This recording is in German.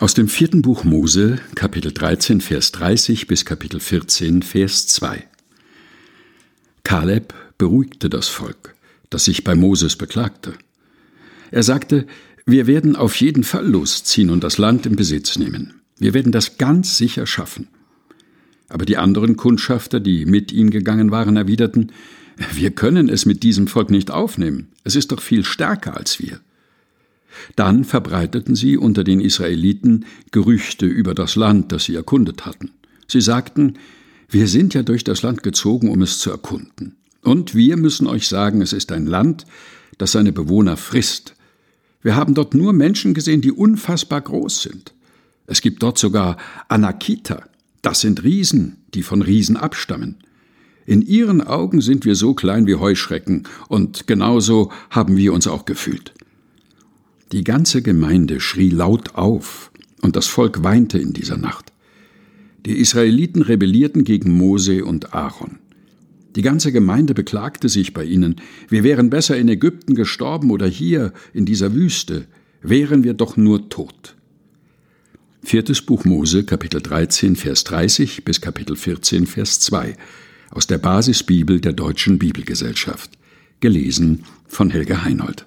Aus dem vierten Buch Mose, Kapitel 13, Vers 30 bis Kapitel 14, Vers 2. Kaleb beruhigte das Volk, das sich bei Moses beklagte. Er sagte, wir werden auf jeden Fall losziehen und das Land in Besitz nehmen. Wir werden das ganz sicher schaffen. Aber die anderen Kundschafter, die mit ihm gegangen waren, erwiderten, wir können es mit diesem Volk nicht aufnehmen. Es ist doch viel stärker als wir. Dann verbreiteten sie unter den Israeliten Gerüchte über das Land, das sie erkundet hatten. Sie sagten, wir sind ja durch das Land gezogen, um es zu erkunden. Und wir müssen euch sagen, es ist ein Land, das seine Bewohner frisst. Wir haben dort nur Menschen gesehen, die unfassbar groß sind. Es gibt dort sogar Anakita. Das sind Riesen, die von Riesen abstammen. In ihren Augen sind wir so klein wie Heuschrecken, und genauso haben wir uns auch gefühlt. Die ganze Gemeinde schrie laut auf, und das Volk weinte in dieser Nacht. Die Israeliten rebellierten gegen Mose und Aaron. Die ganze Gemeinde beklagte sich bei ihnen, wir wären besser in Ägypten gestorben oder hier in dieser Wüste, wären wir doch nur tot. Viertes Buch Mose, Kapitel 13, Vers 30 bis Kapitel 14, Vers 2 aus der Basisbibel der Deutschen Bibelgesellschaft. Gelesen von Helge Heinold.